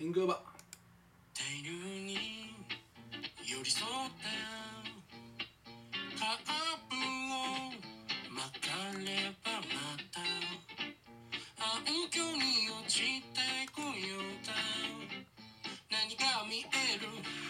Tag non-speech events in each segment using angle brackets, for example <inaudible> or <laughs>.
天狗ば大量に寄り添った。カーブを巻かればまた。暗渠に落ちてこようだ。何が見える。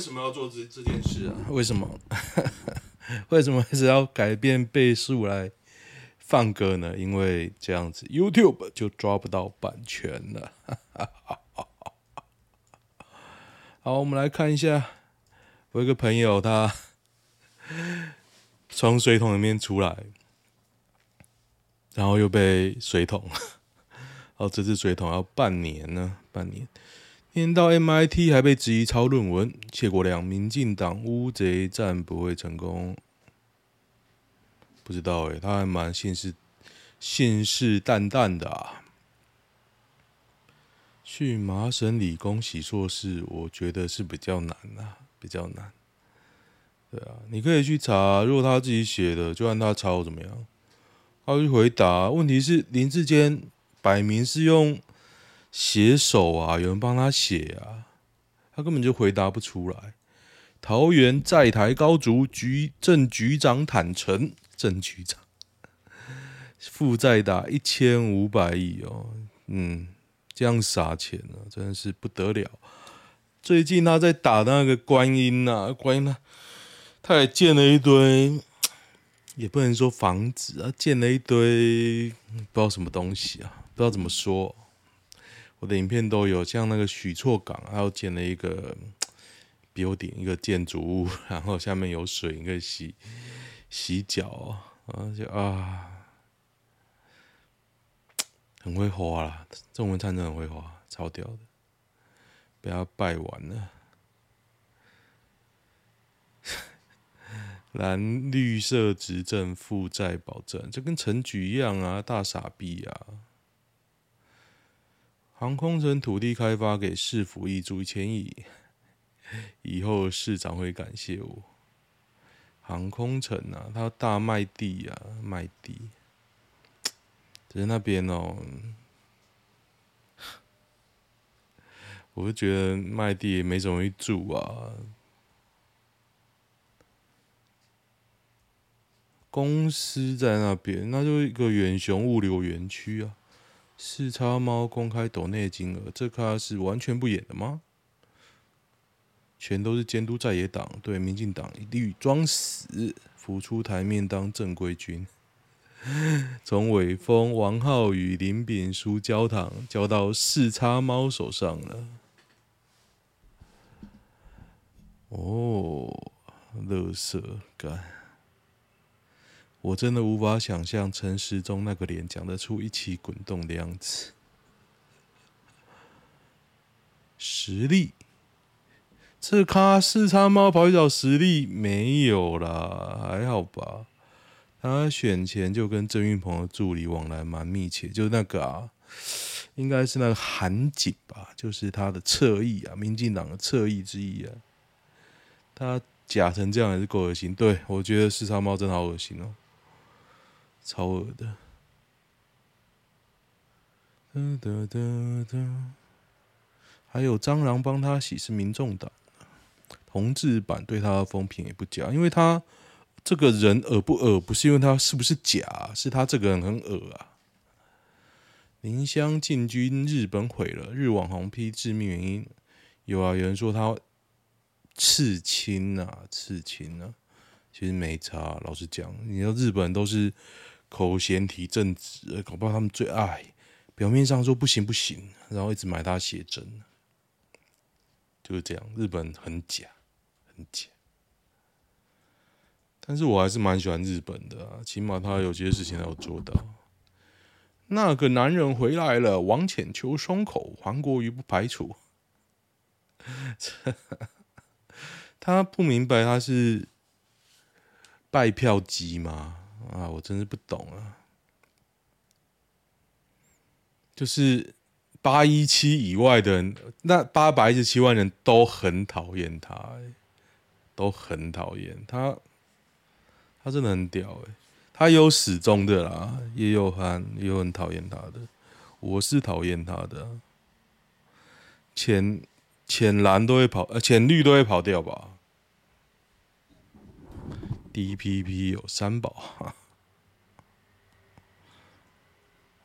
为什么要做这这件事啊？为什么？<laughs> 为什么还是要改变倍数来放歌呢？因为这样子 YouTube 就抓不到版权了。<laughs> 好，我们来看一下，我一个朋友，他 <laughs> 从水桶里面出来，然后又被水桶，哦，这只水桶要半年呢，半年。念到 MIT 还被质疑抄论文，谢国梁，民进党乌贼战不会成功，不知道诶、他还蛮信誓信誓旦旦的啊。去麻省理工洗硕士，我觉得是比较难啊，比较难。对啊，你可以去查，如果他自己写的，就按他抄怎么样？他会去回答。问题是林志坚摆明是用。写手啊，有人帮他写啊，他根本就回答不出来。桃园在台高筑局郑局长坦承，郑局长负债达一千五百亿哦，嗯，这样撒钱、啊，真的是不得了。最近他在打那个观音呐、观音呐他也建了一堆，也不能说房子啊，建了一堆不知道什么东西啊，不知道怎么说。我的影片都有，像那个许厝港，还有建了一个标点一个建筑物，然后下面有水，你可以洗洗脚，啊，就啊，很会花啦，郑文灿真的很会花，超屌的，被他败完了。<laughs> 蓝绿色执政负债保证，这跟陈菊一样啊，大傻逼啊！航空城土地开发给市府一注一千亿，<laughs> 以后市长会感谢我。航空城啊，他大卖地啊，卖地。只是那边哦，我就觉得卖地也没什么人住啊。公司在那边，那就一个远雄物流园区啊。四叉猫公开抖内金额，这咖是完全不演的吗？全都是监督在野党，对民进党一律装死，浮出台面当正规军。<laughs> 从伟峰、王浩宇、林炳书焦糖，交到四叉猫手上了。哦，乐色干。我真的无法想象陈时中那个脸讲得出一起滚动的样子。实力，这咖四叉猫跑去找实力没有啦，还好吧。他选前就跟郑运鹏的助理往来蛮密切，就那个啊，应该是那个韩景吧，就是他的侧翼啊，民进党的侧翼之一啊。他假成这样也是够恶心，对，我觉得四叉猫真的好恶心哦。超恶的，哒哒哒哒，还有蟑螂帮他洗是民众党，同志版对他的风评也不假，因为他这个人恶不恶，不是因为他是不是假，是他这个人很恶啊。林襄进军日本毁了，日网红批致命原因，有啊，有人说他刺青啊，刺青啊，其实没差。老实讲，你说日本都是。口嫌体正直，搞不好他们最爱表面上说不行不行，然后一直买他写真，就是这样。日本很假，很假。但是我还是蛮喜欢日本的，起码他有些事情他有做到。那个男人回来了，王浅秋松口，韩国瑜不排除。<laughs> 他不明白他是拜票机吗？啊，我真是不懂啊。就是八一七以外的人，那八百一十七万人都很讨厌他，都很讨厌他。他真的很屌哎，他有死忠的啦，也有很也有很讨厌他的。我是讨厌他的，浅浅蓝都会跑，呃，浅绿都会跑掉吧。DPP 有三宝，<laughs>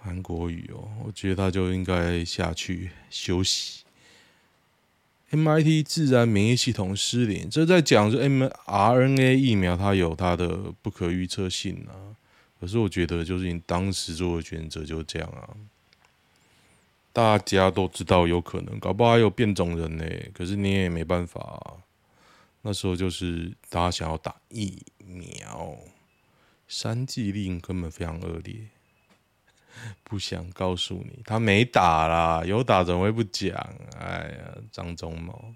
韩国语哦，我觉得他就应该下去休息。MIT 自然免疫系统失灵，这在讲说 mRNA 疫苗它有它的不可预测性啊。可是我觉得就是你当时做的选择就这样啊。大家都知道有可能，搞不好还有变种人呢。可是你也没办法。那时候就是大家想要打疫苗，三剂令根本非常恶劣，不想告诉你，他没打啦，有打怎么会不讲？哎呀，张忠谋，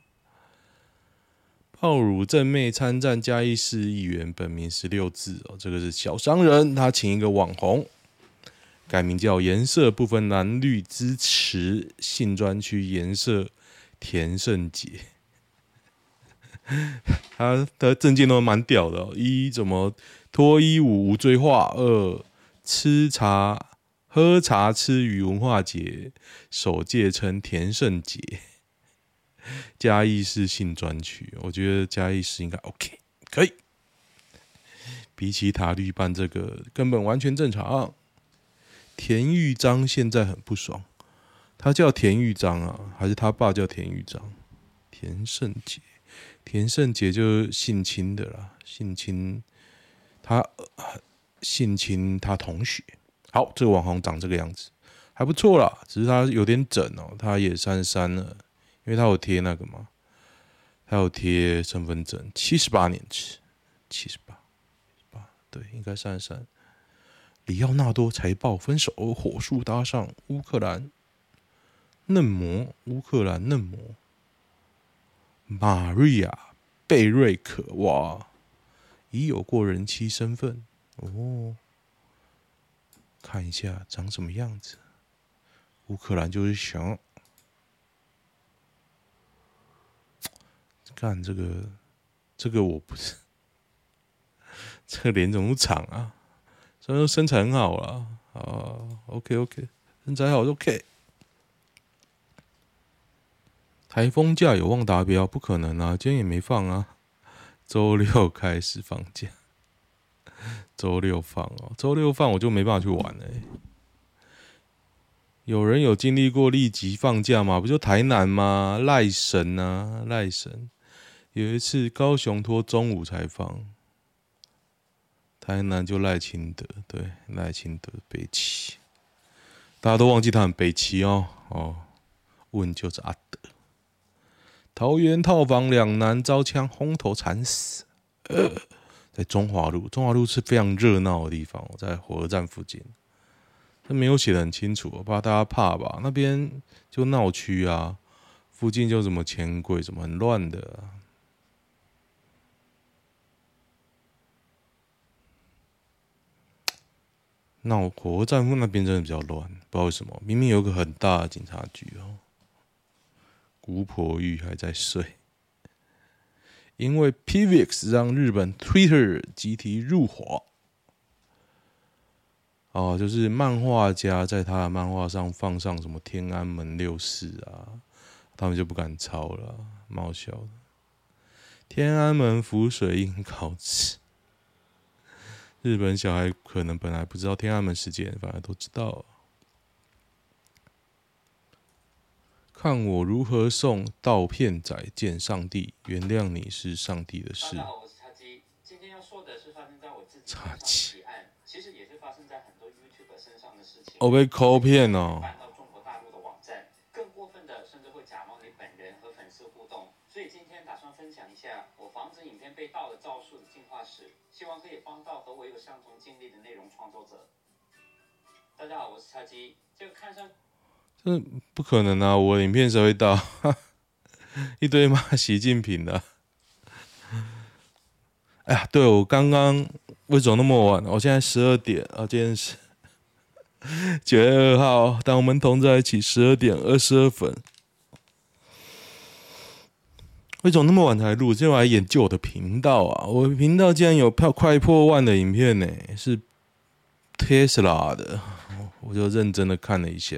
爆乳正妹参战嘉义市议员，本名十六字哦，这个是小商人，他请一个网红改名叫颜色不分蓝绿支持性专区颜色田胜杰。<laughs> 他的证件都蛮屌的，一怎么脱衣舞无罪化，二吃茶喝茶吃鱼文化节首届称田胜杰，嘉义市性专区，我觉得嘉义市应该 OK 可以，比起塔绿班这个根本完全正常。田玉章现在很不爽，他叫田玉章啊，还是他爸叫田玉章？田胜杰。田胜杰就是性侵的啦，性侵他性侵他同学。好，这个网红长这个样子，还不错啦，只是他有点整哦，他也三十三了，因为他有贴那个嘛，他有贴身份证，七十八年制，七十八，八对，应该三十三。里奥纳多财报分手，火速搭上乌克兰嫩模，乌克兰嫩模。玛瑞亚·贝瑞克哇，已有过人妻身份哦。看一下长什么样子，乌克兰就是熊。看这个，这个我不是，<laughs> 这个脸怎么长啊？虽然说身材很好了啊，OK OK，身材好就 OK。台风假有望达标？不可能啊！今天也没放啊。<laughs> 周六开始放假，<laughs> 周六放哦，周六放我就没办法去玩了。有人有经历过立即放假吗？不就台南吗？赖神啊，赖神。有一次高雄拖中午才放，台南就赖清德，对，赖清德北七，大家都忘记他很北七哦哦，问就是阿德。桃园套房两男遭枪轰头惨死，呃，在中华路，中华路是非常热闹的地方，我在火车站附近。他没有写得很清楚，我怕大家怕吧？那边就闹区啊，附近就什么钱柜，什么很乱的。闹火车站附那边真的比较乱，不知道为什么，明明有个很大的警察局哦。姑婆玉还在睡，因为 PVX 让日本 Twitter 集体入伙。哦，就是漫画家在他的漫画上放上什么天安门六四啊，他们就不敢抄了，蛮好笑的。天安门浮水印稿纸，日本小孩可能本来不知道天安门事件，反而都知道。看我如何送盗片仔见上帝原谅你是上帝的事。我是叉今天要说的是发生在我自己叉其实也是发生在很多 youtube 身上的事情。哦被扣骗了所以今天打算分享一下我防止影片被盗的招数的进化史希望可以帮到和我有相同经历的内容创作者。大家好我是叉鸡这个看上这不可能啊！我影片谁会到？一堆骂习近平的。哎呀，对，我刚刚为什么那么晚？我现在十二点啊，今天是 <laughs> 九月二号，当我们同在一起十二点二十二分。为什么那么晚才录？今天我来研究我的频道啊！我频道竟然有票快破万的影片呢，是 Tesla 的，我就认真的看了一下，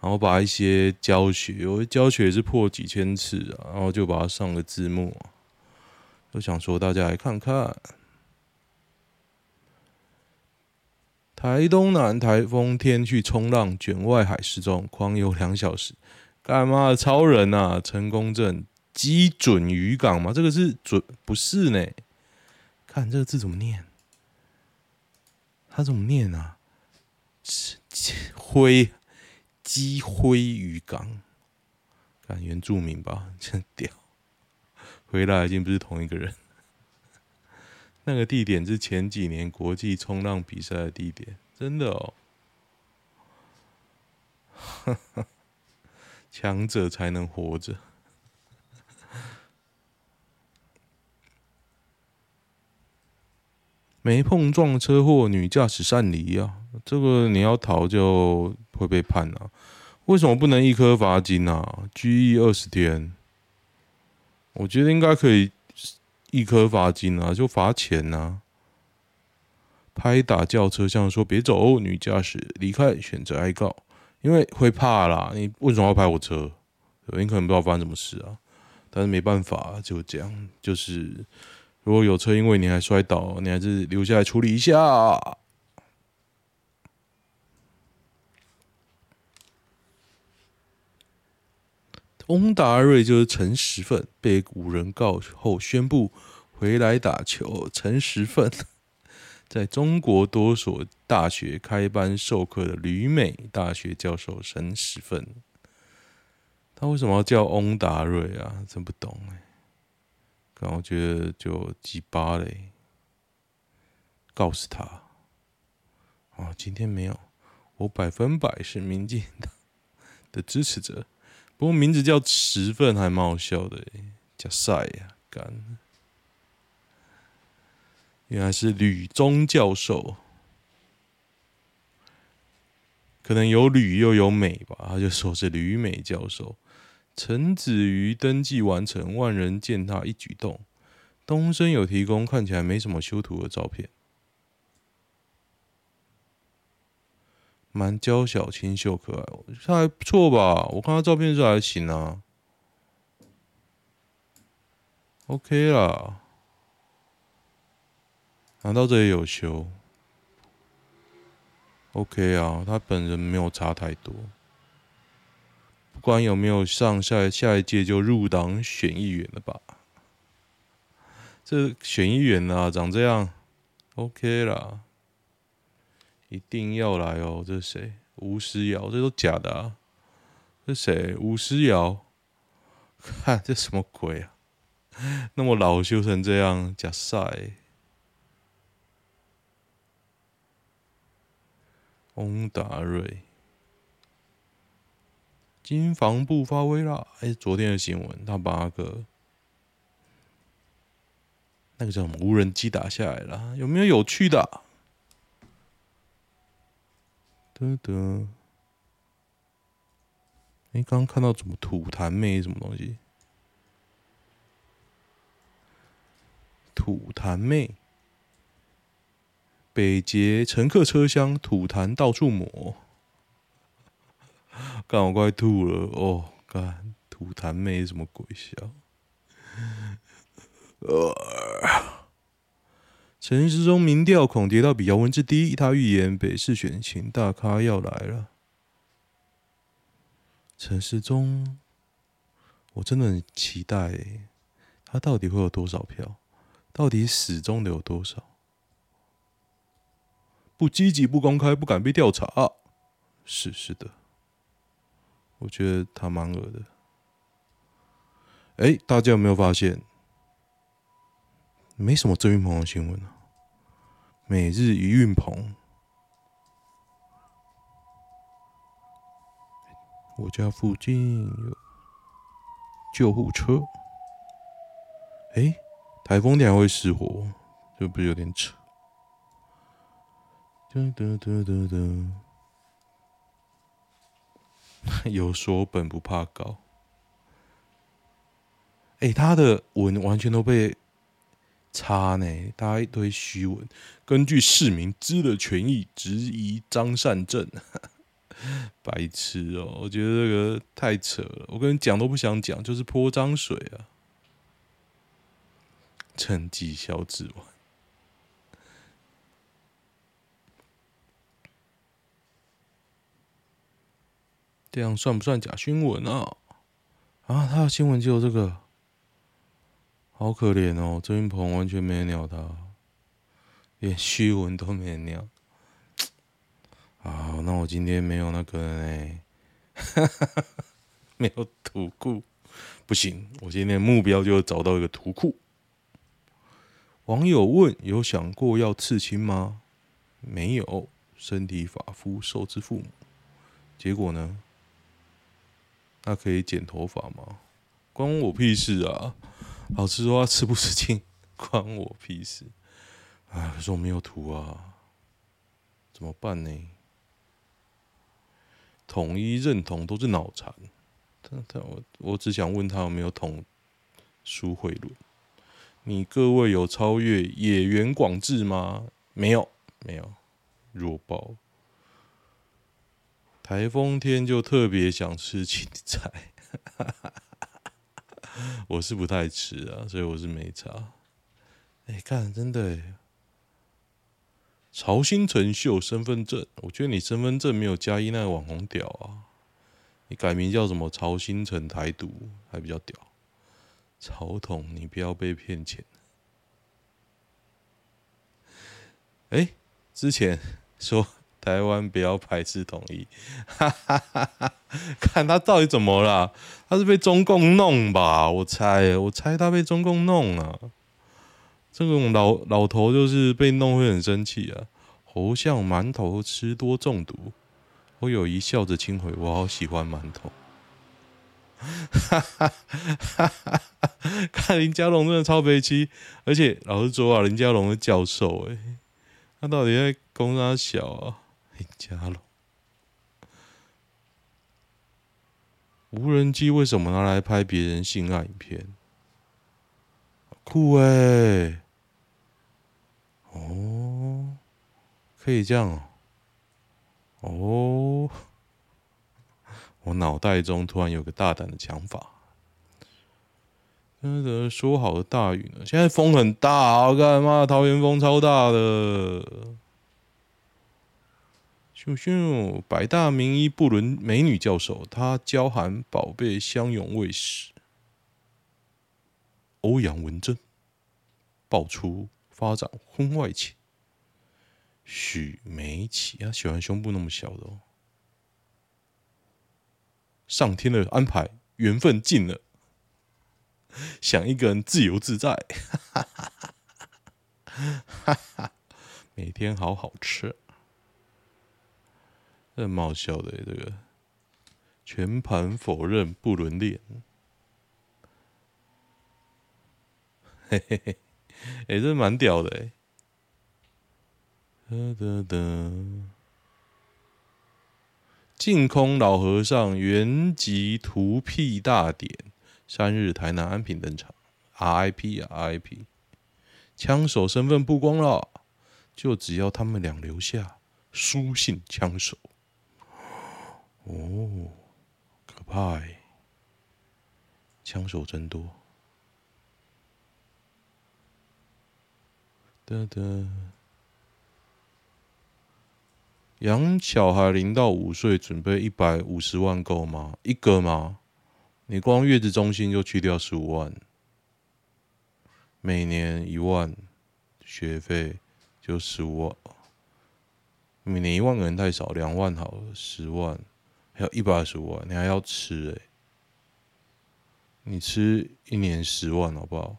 然后把一些教学，我的教学也是破几千次啊，然后就把它上个字幕，就想说大家来看看。台东南台风天去冲浪，卷外海失踪，狂游两小时，干嘛？超人啊！成功镇。基准渔港吗？这个是准不是呢？看这个字怎么念？他怎么念啊？灰基灰渔港，看原住民吧，<laughs> 真屌！回来已经不是同一个人。<laughs> 那个地点是前几年国际冲浪比赛的地点，真的哦。<laughs> 强者才能活着。没碰撞车祸，女驾驶擅离啊！这个你要逃就会被判啊。为什么不能一颗罚金啊？拘役二十天，我觉得应该可以一颗罚金啊，就罚钱啊。拍打轿车像说别走，女驾驶离开，选择哀告，因为会怕啦。你为什么要拍我车？你可能不知道发生什么事啊，但是没办法，就这样，就是。如果有车因为你还摔倒，你还是留下来处理一下。翁达瑞就是陈时奋，被五人告后宣布回来打球。陈时奋在中国多所大学开班授课的旅美大学教授陈时奋，他为什么要叫翁达瑞啊？真不懂哎。然后觉得就鸡巴嘞，告诉他，啊，今天没有，我百分百是民进党的支持者。不过名字叫十份还蛮好笑的，叫晒呀，干，原来是吕中教授，可能有吕又有美吧，他就说是吕美教授。陈子瑜登记完成，万人践踏一举动。东升有提供看起来没什么修图的照片，蛮娇小清秀可爱，他还不错吧？我看他照片是还行啊，OK 啦。难道这里有修？OK 啊，他本人没有差太多。不管有没有上下下一届就入党选议员了吧？这选议员啊，长这样，OK 啦，一定要来哦。这是谁？吴思瑶，这都假的啊？这谁？吴思瑶？看这什么鬼啊？<laughs> 那么老修成这样，假赛。翁达瑞。金防部发威啦！哎，昨天的新闻，他把那个那个叫什么无人机打下来了，有没有有趣的？得得，哎，刚刚看到什么吐痰妹什么东西？吐痰妹，北捷乘客车厢吐痰到处抹。干我快吐了哦！干吐痰妹什么鬼笑？呃，陈时中民调恐跌到比姚文智低，他预言北市选情大咖要来了。陈时中，我真的很期待，他到底会有多少票？到底死忠的有多少？不积极、不公开、不敢被调查，是是的。我觉得他蛮恶的。哎，大家有没有发现，没什么郑运鹏的新闻啊？每日一运棚。我家附近有救护车。哎，台风天会失火，这不是有点扯？<laughs> 有所本不怕高。哎，他的文完全都被擦呢，大家一堆虚文。根据市民知的权益质疑张善政，<laughs> 白痴哦！我觉得这个太扯了，我跟你讲都不想讲，就是泼脏水啊！趁机消质完，这样算不算假新闻啊？啊，他的新闻就有这个，好可怜哦！郑运鹏完全没人鸟他，连虚文都没人鸟。<tsk> 啊，那我今天没有那个呢，<laughs> 没有图库，不行，我今天目标就找到一个图库。网友问：有想过要刺青吗？没有，身体发肤受之父母。结果呢？那可以剪头发吗？关我屁事啊！老实说，刺不吃青，关我屁事。啊，可是我没有图啊，怎么办呢？统一认同都是脑残。但我我只想问他有没有统书会论。你各位有超越野原广志吗？没有，没有，弱爆。台风天就特别想吃青菜，我是不太吃啊，所以我是没查。哎，看，真的，曹兴诚秀身份证，我觉得你身份证没有加一那个网红屌啊，你改名叫什么曹兴诚台独还比较屌。曹统，你不要被骗钱。哎，之前说。台湾不要排斥统一，<laughs> 看他到底怎么了？他是被中共弄吧？我猜，我猜他被中共弄啊。这种老老头就是被弄会很生气啊。猴像馒头吃多中毒，我有一笑着亲回，我好喜欢馒头。哈哈哈哈，看林佳龙真的超悲戚，而且老实说啊，林佳龙是教授哎、他到底在攻啥小啊？林佳龙，无人机为什么拿来拍别人性爱影片？酷哎、哦，可以这样哦。哦，<laughs> 我脑袋中突然有个大胆的想法。那个说好的大雨呢？现在风很大，我干嘛？桃园风超大的。秀秀，百大名医布伦美女教授，她娇含宝贝相拥未始。欧阳文珍爆出发展婚外情。许美琪啊，喜欢胸部那么小的哦。上天的安排，缘分尽了，<laughs> 想一个人自由自在，哈哈哈哈，每天好好吃。这蛮好笑的，这个全盘否认不伦恋，嘿嘿嘿，哎，这蛮屌的哎。哒哒哒，净空老和尚圆寂荼毗大典，三日台南安平登场，RIP 啊 RIP，枪手身份曝光了，就只要他们俩留下书信枪手。哦，可怕哎！枪手真多。哒哒，养小孩零到五岁，准备一百五十万够吗？一个吗？你光月子中心就去掉十五万，每年一万学费就十五万，每年一万个人太少，两万好了，十万。要一百二十万，你还要吃哎、你吃一年十万好不好？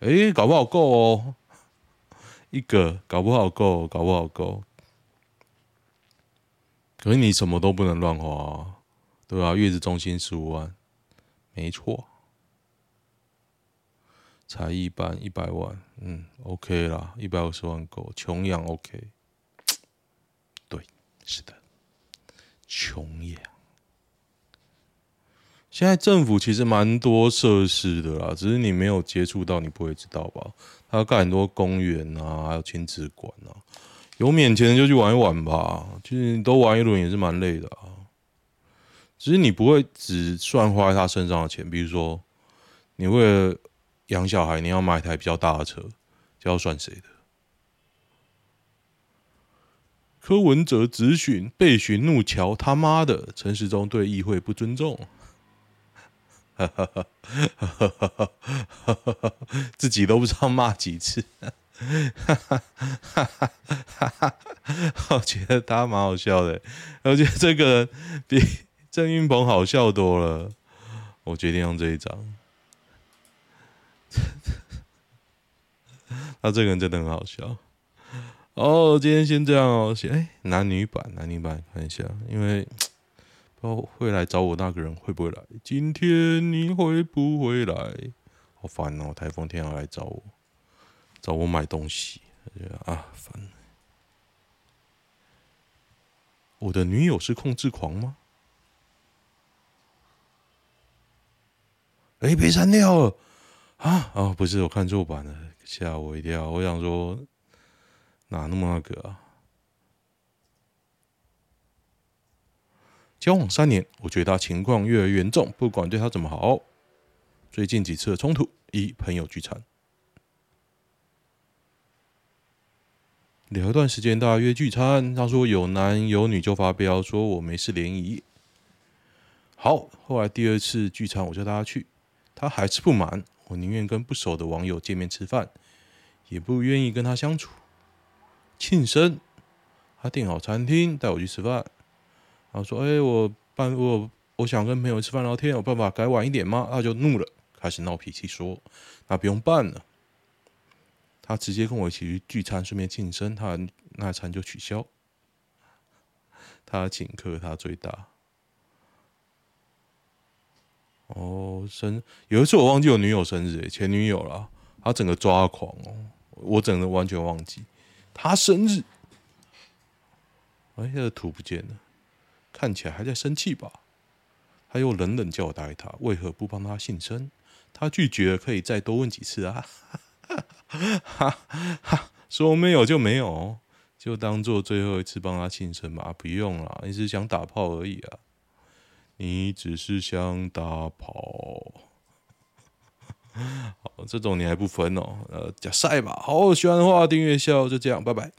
哎、搞不好够哦。一个搞不好够，搞不好够。可是你什么都不能乱花啊，对吧？月子中心十五万，没错。才一般一百万，嗯，OK 啦，一百五十万够，穷养 OK。对，是的，穷养。现在政府其实蛮多设施的啦，只是你没有接触到，你不会知道吧？他要盖很多公园啊，还有亲子馆啊，有免钱的就去玩一玩吧。其实你都玩一轮也是蛮累的啊。只是你不会只算花在他身上的钱，比如说你为了养小孩，你要买一台比较大的车，就要算谁的？柯文哲质询被询怒乔他妈的，陈时中对议会不尊重。哈哈哈哈哈哈！自己都不知道骂几次，哈哈哈哈哈！我觉得他蛮好笑的，我觉得这个人比郑云鹏好笑多了。我决定用这一张，<laughs> 他这个人真的很好笑。哦，今天先这样哦，哎，男女版，男女版看一下，因为。哦，会来找我那个人会不会来？今天你会不会来？好烦哦！台风天要来找我，找我买东西，啊，烦！我的女友是控制狂吗？哎，被删掉了啊！不是，我看错版了，吓我一跳。我想说，哪那么那个啊？交往三年，我觉得他情况越来越严重，不管对他怎么好。最近几次的冲突，一朋友聚餐，聊一段时间，大家约聚餐，他说有男有女就发飙，说我没事联谊。好，后来第二次聚餐，我叫大家去，他还是不满，我宁愿跟不熟的网友见面吃饭，也不愿意跟他相处。庆生，他订好餐厅带我去吃饭。然后说：“哎，我办我我想跟朋友吃饭聊天，有办法改晚一点吗？”他就怒了，开始闹脾气，说：“那不用办了。”他直接跟我一起去聚餐，顺便庆生，他那餐就取消。他请客，他最大。哦，生有一次我忘记我女友生日，前女友啦，他整个抓狂哦，我整个完全忘记他生日。哎，那个图不见了。看起来还在生气吧？他又冷冷叫我答应他，为何不帮他庆生？他拒绝，可以再多问几次啊！哈哈，说没有就没有，就当做最后一次帮他庆生吧。不用了，你是想打炮而已啊！你只是想打炮。<laughs> 好，这种你还不分哦？呃，假赛吧。好，喜欢的话订阅一下，就这样，拜拜。